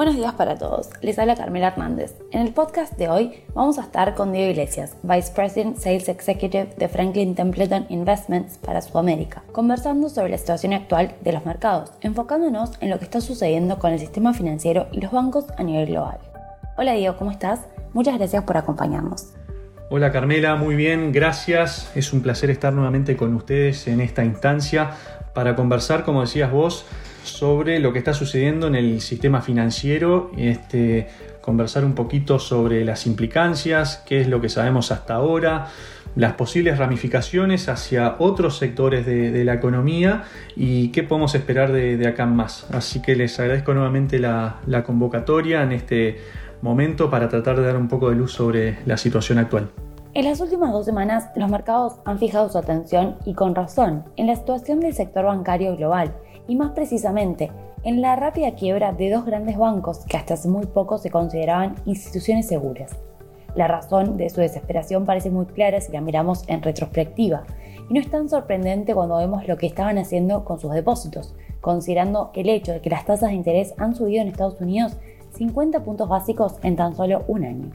Buenos días para todos, les habla Carmela Hernández. En el podcast de hoy vamos a estar con Diego Iglesias, Vice President Sales Executive de Franklin Templeton Investments para Sudamérica, conversando sobre la situación actual de los mercados, enfocándonos en lo que está sucediendo con el sistema financiero y los bancos a nivel global. Hola Diego, ¿cómo estás? Muchas gracias por acompañarnos. Hola Carmela, muy bien, gracias. Es un placer estar nuevamente con ustedes en esta instancia para conversar, como decías vos, sobre lo que está sucediendo en el sistema financiero, este, conversar un poquito sobre las implicancias, qué es lo que sabemos hasta ahora, las posibles ramificaciones hacia otros sectores de, la economía y qué podemos esperar de, acá más. Así que les agradezco nuevamente la, la convocatoria en este momento para tratar de dar un poco de luz sobre la situación actual. En las últimas dos semanas, los mercados han fijado su atención, y con razón, en la situación del sector bancario global y más precisamente en la rápida quiebra de dos grandes bancos que hasta hace muy poco se consideraban instituciones seguras. La razón de su desesperación parece muy clara si la miramos en retrospectiva, y no es tan sorprendente cuando vemos lo que estaban haciendo con sus depósitos, considerando el hecho de que las tasas de interés han subido en Estados Unidos 50 puntos básicos en tan solo un año.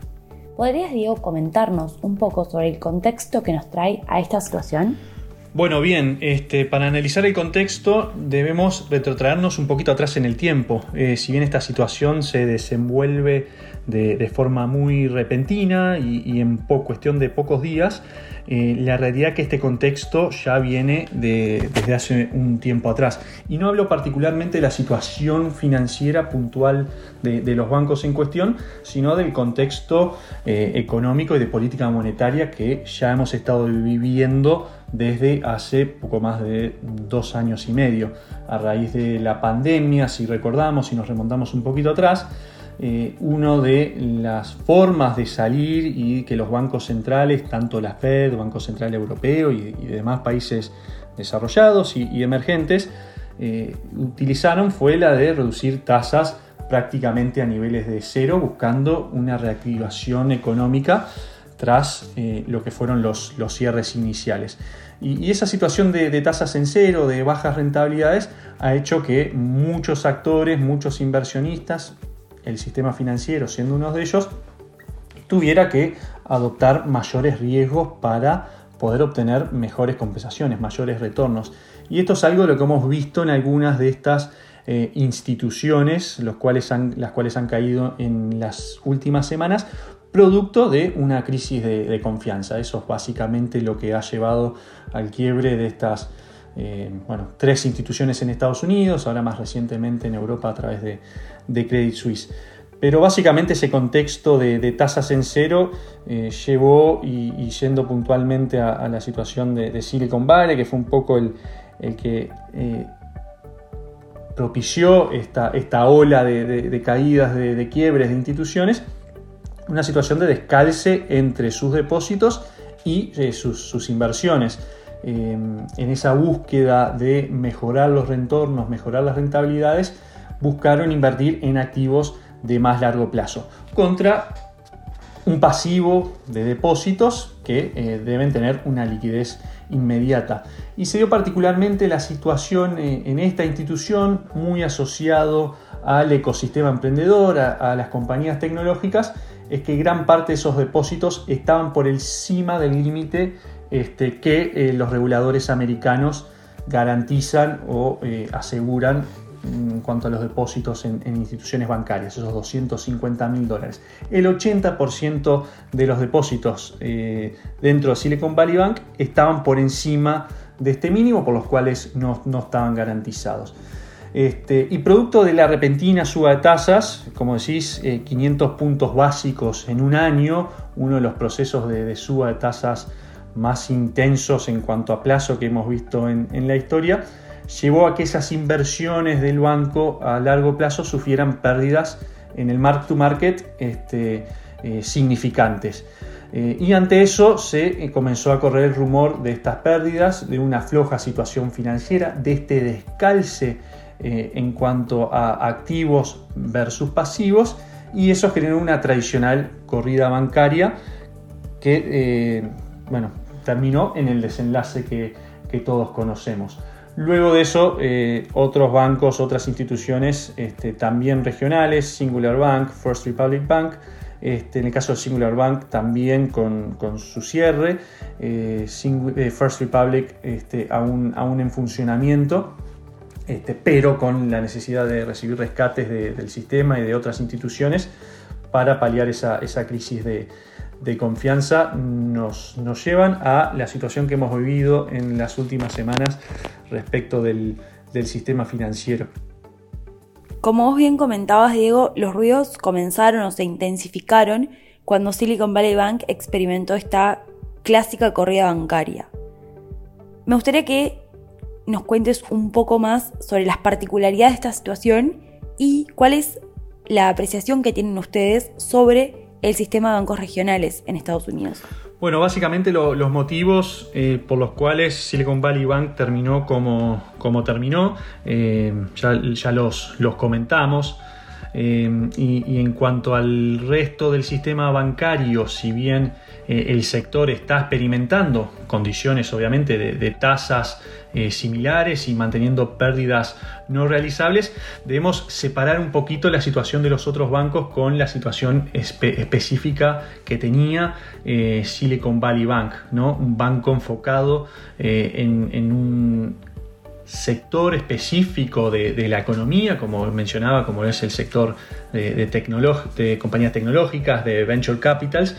¿Podrías, Diego, comentarnos un poco sobre el contexto que nos trae a esta situación? Bueno, bien, este, para analizar el contexto debemos retrotraernos un poquito atrás en el tiempo. Eh, si bien esta situación se desenvuelve de, forma muy repentina y, en cuestión de pocos días, eh, la realidad es que este contexto ya viene desde hace un tiempo atrás. Y no hablo particularmente de la situación financiera puntual de, los bancos en cuestión, sino del contexto eh, económico y de política monetaria que ya hemos estado viviendo desde hace poco más de dos años y medio. A raíz de la pandemia, si recordamos, y nos remontamos un poquito atrás, eh, una de las formas de salir y que los bancos centrales, tanto la Fed, Banco Central Europeo y, demás países desarrollados y, emergentes, eh, utilizaron fue la de reducir tasas prácticamente a niveles de cero, buscando una reactivación económica tras eh, lo que fueron los, cierres iniciales. Y, esa situación de, tasas en cero, de bajas rentabilidades, ha hecho que muchos actores, muchos inversionistas, el sistema financiero siendo uno de ellos, tuviera que adoptar mayores riesgos para poder obtener mejores compensaciones, mayores retornos. Y esto es algo de lo que hemos visto en algunas de estas eh, instituciones, los cuales las cuales han caído en las últimas semanas, producto de una crisis de, confianza. Eso es básicamente lo que ha llevado al quiebre de estas eh, bueno, tres instituciones en Estados Unidos, ahora más recientemente en Europa a través de, Credit Suisse. Pero básicamente ese contexto de, tasas en cero eh, llevó, y, yendo puntualmente a, la situación de, Silicon Valley, que fue un poco el, que eh, propició esta, esta ola de, caídas, de, quiebres de instituciones, una situación de descalce entre sus depósitos y sus inversiones. Em, en esa búsqueda de mejorar los retornos, mejorar las rentabilidades, buscaron invertir en activos de más largo plazo contra un pasivo de depósitos que eh, deben tener una liquidez inmediata. Y se dio particularmente la situación eh, en esta institución muy asociado al ecosistema emprendedor, a las compañías tecnológicas, es que gran parte de esos depósitos estaban por encima del límite este, que eh, los reguladores americanos garantizan o eh, aseguran en cuanto a los depósitos en, instituciones bancarias, esos 250 mil dólares. El 80% de los depósitos eh, dentro de Silicon Valley Bank estaban por encima de este mínimo, por los cuales no, estaban garantizados. Este, y producto de la repentina suba de tasas, como decís, 500 puntos básicos en un año, uno de los procesos de, de suba de tasas más intensos en cuanto a plazo que hemos visto en, la historia, llevó a que esas inversiones del banco a largo plazo sufrieran pérdidas en el mark to market este, eh, significantes. Eh, y ante eso se eh, comenzó a correr el rumor de estas pérdidas, de una floja situación financiera, de este descalce en cuanto a activos versus pasivos, y eso generó una tradicional corrida bancaria que, bueno, terminó en el desenlace que, todos conocemos. Luego de eso, eh, otros bancos, otras instituciones este, también regionales, Singular Bank, First Republic Bank, este, en el caso de Singular Bank también con, su cierre, eh, eh, First Republic este, aún, aún, en funcionamiento, este, pero con la necesidad de recibir rescates del sistema y de otras instituciones para paliar esa, crisis de, confianza, nos, llevan a la situación que hemos vivido en las últimas semanas respecto del sistema financiero. Como vos bien comentabas, Diego, los ruidos comenzaron o se intensificaron cuando Silicon Valley Bank experimentó esta clásica corrida bancaria. Me gustaría que nos cuentes un poco más sobre las particularidades de esta situación y cuál es la apreciación que tienen ustedes sobre el sistema de bancos regionales en Estados Unidos. Bueno, básicamente los motivos eh, por los cuales Silicon Valley Bank terminó como, como terminó, eh, ya, los, los comentamos. Eh, y, en cuanto al resto del sistema bancario, si bien eh, el sector está experimentando condiciones obviamente de, tasas eh, similares y manteniendo pérdidas no realizables, debemos separar un poquito la situación de los otros bancos con la situación específica que tenía Silicon Valley Bank, ¿no? un banco enfocado en un sector específico de, la economía, como mencionaba, como es el sector de, de compañías tecnológicas, de venture capitals,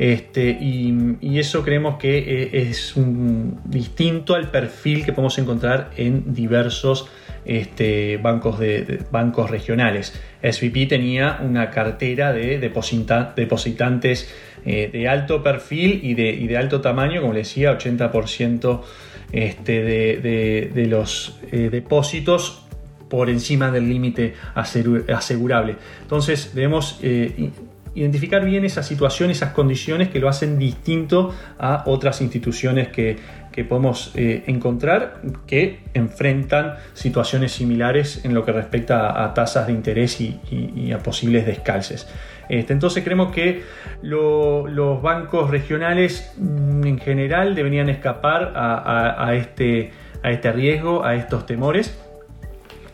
este, y, eso creemos que eh, es un, distinto al perfil que podemos encontrar en diversos este, bancos, de, bancos regionales. SVP tenía una cartera de depositantes eh, de alto perfil y de, y de alto tamaño, como le decía, 80% este, de, los eh, depósitos por encima del límite asegurable. Entonces debemos eh, identificar bien esa situación, esas condiciones que lo hacen distinto a otras instituciones que, podemos eh, encontrar que enfrentan situaciones similares en lo que respecta a, tasas de interés y, a posibles descalces. Este, entonces creemos que los bancos regionales mm, en general deberían escapar a, este, a este riesgo, a estos temores.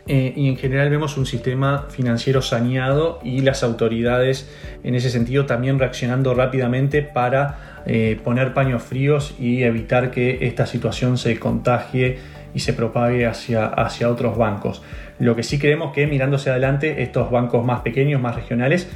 Eh, y en general vemos un sistema financiero saneado y las autoridades en ese sentido también reaccionando rápidamente para eh, poner paños fríos y evitar que esta situación se contagie y se propague hacia, hacia otros bancos. Lo que sí creemos que mirándose adelante estos bancos más pequeños, más regionales,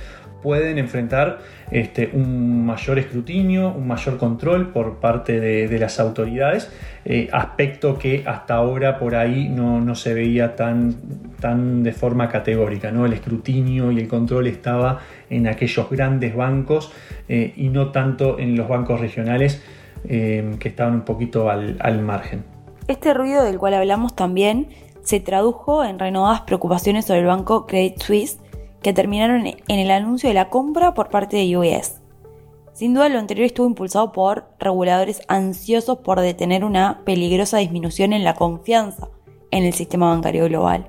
pueden enfrentar este, un mayor escrutinio, un mayor control por parte de, las autoridades, eh, aspecto que hasta ahora por ahí no, se veía tan, tan, de forma categórica. ¿no? El escrutinio y el control estaba en aquellos grandes bancos eh, y no tanto en los bancos regionales eh, que estaban un poquito al, al margen. Este ruido del cual hablamos también se tradujo en renovadas preocupaciones sobre el banco Credit Suisse que terminaron en el anuncio de la compra por parte de UBS. Sin duda lo anterior estuvo impulsado por reguladores ansiosos por detener una peligrosa disminución en la confianza en el sistema bancario global.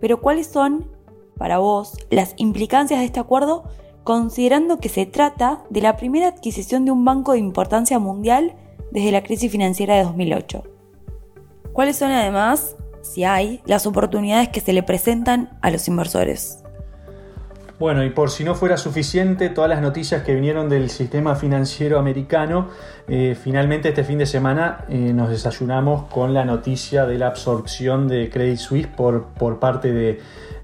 Pero ¿cuáles son, para vos, las implicancias de este acuerdo considerando que se trata de la primera adquisición de un banco de importancia mundial desde la crisis financiera de 2008? ¿Cuáles son además, si hay, las oportunidades que se le presentan a los inversores? Bueno, y por si no fuera suficiente, todas las noticias que vinieron del sistema financiero americano, eh, finalmente este fin de semana eh, nos desayunamos con la noticia de la absorción de Credit Suisse por, por parte de,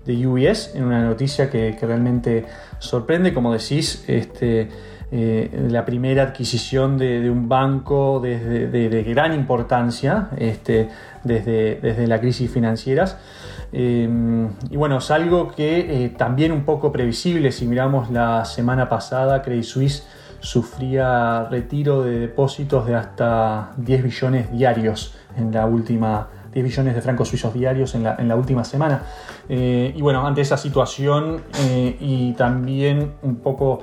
de UBS, en una noticia que, realmente sorprende, como decís, este, eh, la primera adquisición de, un banco de, gran importancia este, desde, desde la crisis financieras. Em, y bueno, es algo que eh, también un poco previsible, si miramos la semana pasada, Credit Suisse sufría retiro de depósitos de hasta 10 billones diarios en la última 10 billones de francos suizos diarios en la, última semana. Eh, y bueno, ante esa situación eh, y también un poco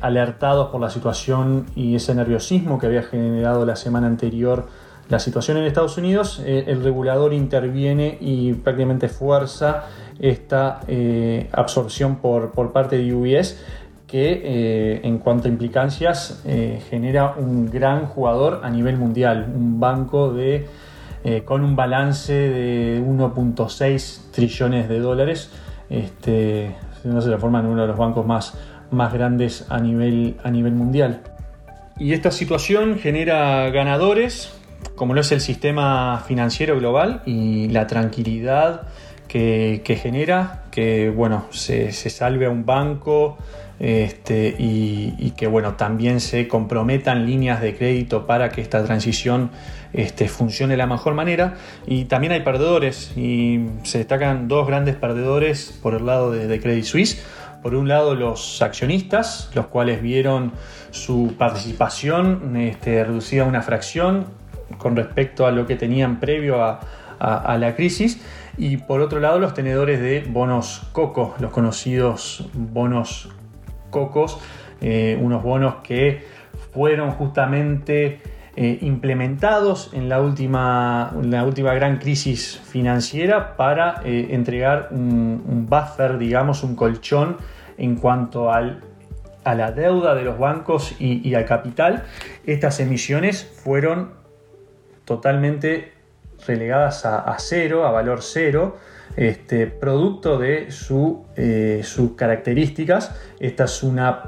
alertados por la situación y ese nerviosismo que había generado la semana anterior la situación en Estados Unidos, eh, el regulador interviene y prácticamente fuerza esta eh, absorción por, por, parte de UBS que eh, en cuanto a implicancias genera un gran jugador a nivel mundial, un banco de con un balance de 1.6 trillones de dólares. Este, no se transforma en uno de los bancos más, más grandes a nivel, a nivel mundial. Y esta situación genera ganadores, como lo es el sistema financiero global y la tranquilidad que, genera, que bueno, se, salve a un banco este, y, que bueno, también se comprometan líneas de crédito para que esta transición este, funcione de la mejor manera. Y también hay perdedores y se destacan dos grandes perdedores por el lado de, Credit Suisse por un lado los accionistas, los cuales vieron su participación este, reducida a una fracción con respecto a lo que tenían previo a, la crisis, y por otro lado los tenedores de bonos coco, los conocidos bonos cocos, eh, unos bonos que fueron justamente eh, implementados en la, última, la última gran crisis financiera para eh, entregar un, buffer, digamos, un colchón en cuanto al, a la deuda de los bancos y, al capital. Estas emisiones fueron totalmente relegadas a, cero, a valor cero, este, producto de su, eh, sus características. Esta es una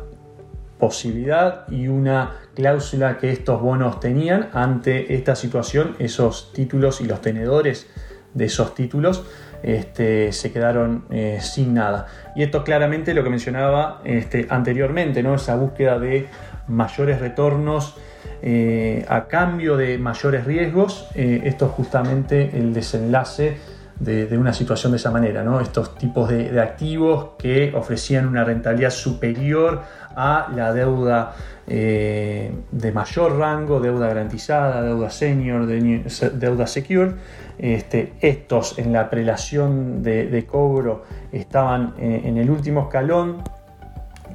posibilidad y una cláusula que estos bonos tenían ante esta situación, esos títulos y los tenedores de esos títulos este, se quedaron eh, sin nada. Y esto claramente lo que mencionaba este, anteriormente, ¿no? esa búsqueda de mayores retornos eh, a cambio de mayores riesgos. Eh, esto es justamente el desenlace de, una situación de esa manera. ¿no? Estos tipos de, de, que ofrecían una rentabilidad superior a la deuda de mayor rango, deuda garantizada, deuda senior, deuda secure este, estos en la prelación de, cobro estaban eh, en, el último escalón,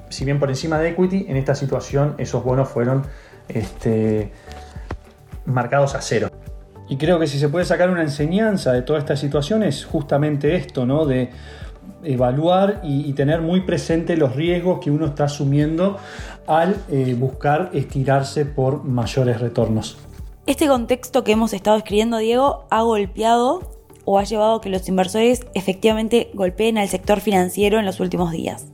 si bien por encima de equity, en esta situación esos bonos fueron este, marcados a cero. Y creo que si se puede sacar una enseñanza de toda esta situación es justamente esto, ¿no? De evaluar y, tener muy presente los riesgos que uno está asumiendo al eh, buscar estirarse por mayores retornos. Este contexto que hemos estado escribiendo, Diego, ha golpeado o ha llevado a que los inversores efectivamente golpeen al sector financiero en los últimos días.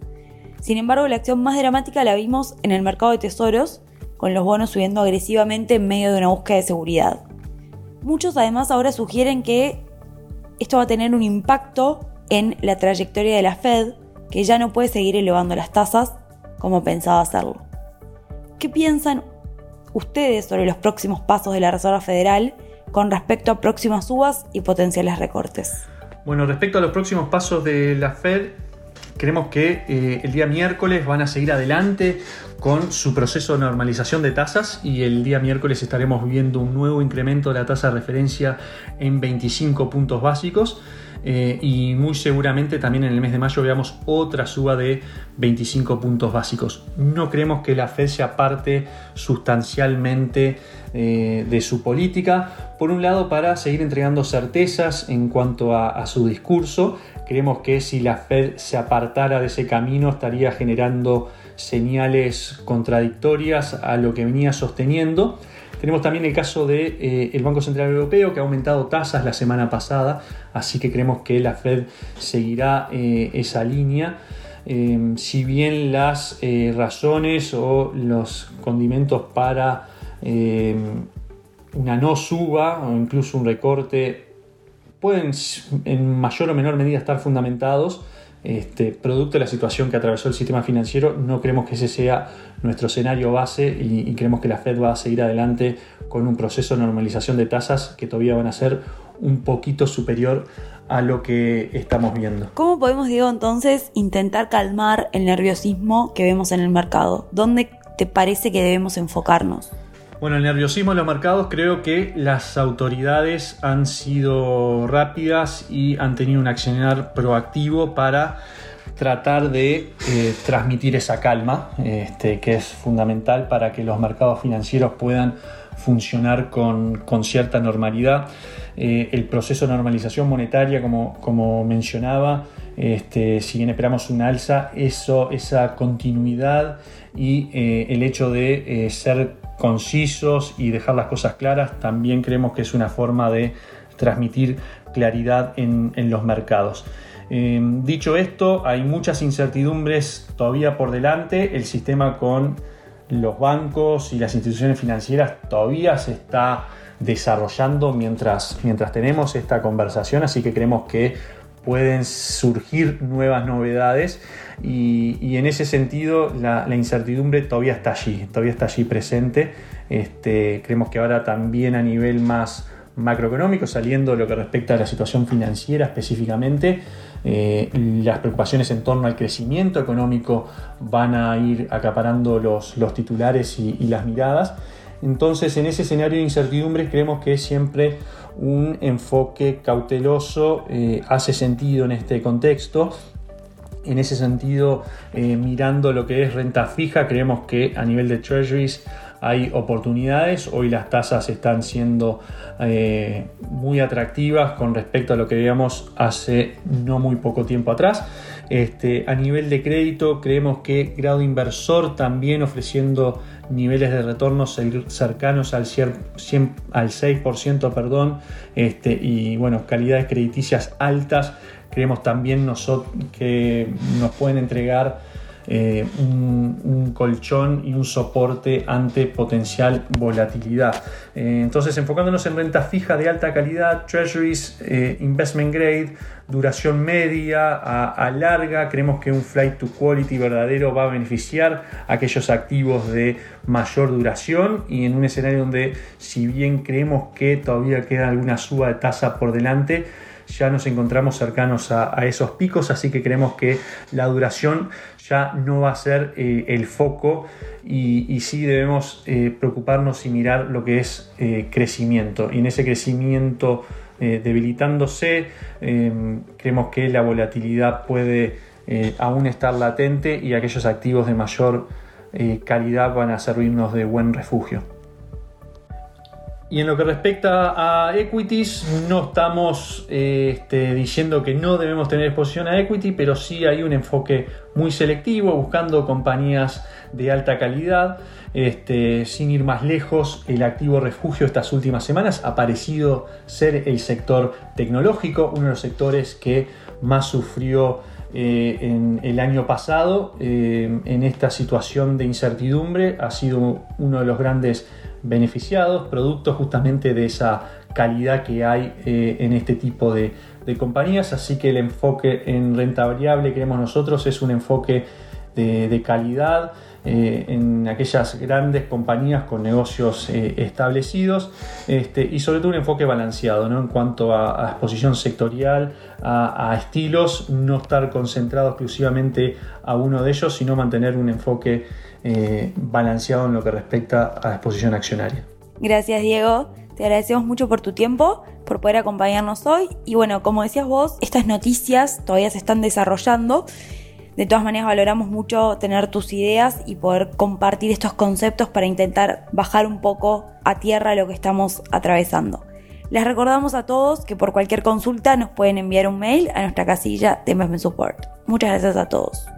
Sin embargo, la acción más dramática la vimos en el mercado de tesoros, con los bonos subiendo agresivamente en medio de una búsqueda de seguridad. Muchos además ahora sugieren que esto va a tener un impacto en la trayectoria de la Fed, que ya no puede seguir elevando las tasas como pensaba hacerlo. ¿Qué piensan ustedes sobre los próximos pasos de la Reserva Federal con respecto a próximas subas y potenciales recortes. Bueno, respecto a los próximos pasos de la Fed, creemos que eh, el día miércoles van a seguir adelante con su proceso de normalización de tasas y el día miércoles estaremos viendo un nuevo incremento de la tasa de referencia en 25 puntos básicos. Eh, y muy seguramente también en el mes de mayo veamos otra suba de 25 puntos básicos. No creemos que la Fed se aparte sustancialmente eh, de su política, por un lado para seguir entregando certezas en cuanto a, su discurso, creemos que si la Fed se apartara de ese camino estaría generando señales contradictorias a lo que venía sosteniendo. Tenemos también el caso del de, eh, Banco Central Europeo que ha aumentado tasas la semana pasada, así que creemos que la Fed seguirá eh, esa línea. Em, si bien las eh, razones o los condimentos para em, una no suba o incluso un recorte pueden en mayor o menor medida estar fundamentados, este, producto de la situación que atravesó el sistema financiero, no creemos que ese sea nuestro escenario base y, creemos que la Fed va a seguir adelante con un proceso de normalización de tasas que todavía van a ser un poquito superior a lo que estamos viendo. ¿Cómo podemos, Diego, entonces intentar calmar el nerviosismo que vemos en el mercado? ¿Dónde te parece que debemos enfocarnos? Bueno, el nerviosismo en los mercados creo que las autoridades han sido rápidas y han tenido un accionar proactivo para tratar de eh, transmitir esa calma, este, que es fundamental para que los mercados financieros puedan funcionar con, cierta normalidad. Eh, el proceso de normalización monetaria, como, como mencionaba, este, si bien esperamos una alza, eso, esa continuidad y eh, el hecho de ser concisos y dejar las cosas claras, también creemos que es una forma de transmitir claridad en, los mercados. Em, dicho esto, hay muchas incertidumbres todavía por delante. El sistema con los bancos y las instituciones financieras todavía se está desarrollando mientras, mientras tenemos esta conversación, así que creemos que pueden surgir nuevas novedades y, en ese sentido la, incertidumbre todavía está allí, todavía está allí presente. Este, creemos que ahora también a nivel más macroeconómico, saliendo lo que respecta a la situación financiera específicamente, eh, las preocupaciones en torno al crecimiento económico van a ir acaparando los, titulares y, y las miradas. Entonces, en ese escenario de incertidumbre creemos que siempre un enfoque cauteloso eh, hace sentido en este contexto. En ese sentido, eh, mirando lo que es renta fija, creemos que a nivel de treasuries hay oportunidades. Hoy las tasas están siendo eh, muy atractivas con respecto a lo que veíamos hace no muy poco tiempo atrás. Este, a nivel de crédito, creemos que grado inversor también ofreciendo niveles de retorno cercanos al, 100, al 6%, perdón, este, y bueno, calidades crediticias altas. Creemos también nosotros que nos pueden entregar eh, un, colchón y un soporte ante potencial volatilidad. Eh, entonces, enfocándonos en renta fija de alta calidad, treasuries, eh, investment grade, duración media a, larga, creemos que un flight to quality verdadero va a beneficiar a aquellos activos de mayor duración y en un escenario donde si bien creemos que todavía queda alguna suba de tasa por delante, ya nos encontramos cercanos a, esos picos, así que creemos que la duración ya no va a ser eh, el foco y, sí debemos eh, preocuparnos y mirar lo que es eh, crecimiento. Y en ese crecimiento debilitándose, creemos que la volatilidad puede aún estar latente y aquellos activos de mayor calidad van a servirnos de buen refugio. Y en lo que respecta a equities, no estamos eh, este, diciendo que no debemos tener exposición a equity, pero sí hay un enfoque muy selectivo, buscando compañías de alta calidad. Este, sin ir más lejos, el activo refugio estas últimas semanas ha parecido ser el sector tecnológico, uno de los sectores que más sufrió eh, en el año pasado eh, en esta situación de incertidumbre. Ha sido uno de los grandes beneficiados, producto justamente de esa calidad que hay eh, en este tipo de, compañías. Así que el enfoque en renta variable, creemos nosotros, es un enfoque de, calidad eh, en aquellas grandes compañías con negocios eh, establecidos este, y sobre todo un enfoque balanceado ¿no? en cuanto a, exposición sectorial, a, estilos, no estar concentrado exclusivamente a uno de ellos, sino mantener un enfoque eh, balanceado en lo que respecta a la exposición accionaria. Gracias Diego, te agradecemos mucho por tu tiempo, por poder acompañarnos hoy y bueno, como decías vos, estas noticias todavía se están desarrollando. De todas maneras, valoramos mucho tener tus ideas y poder compartir estos conceptos para intentar bajar un poco a tierra lo que estamos atravesando. Les recordamos a todos que por cualquier consulta nos pueden enviar un mail a nuestra casilla de Investment Support. Muchas gracias a todos.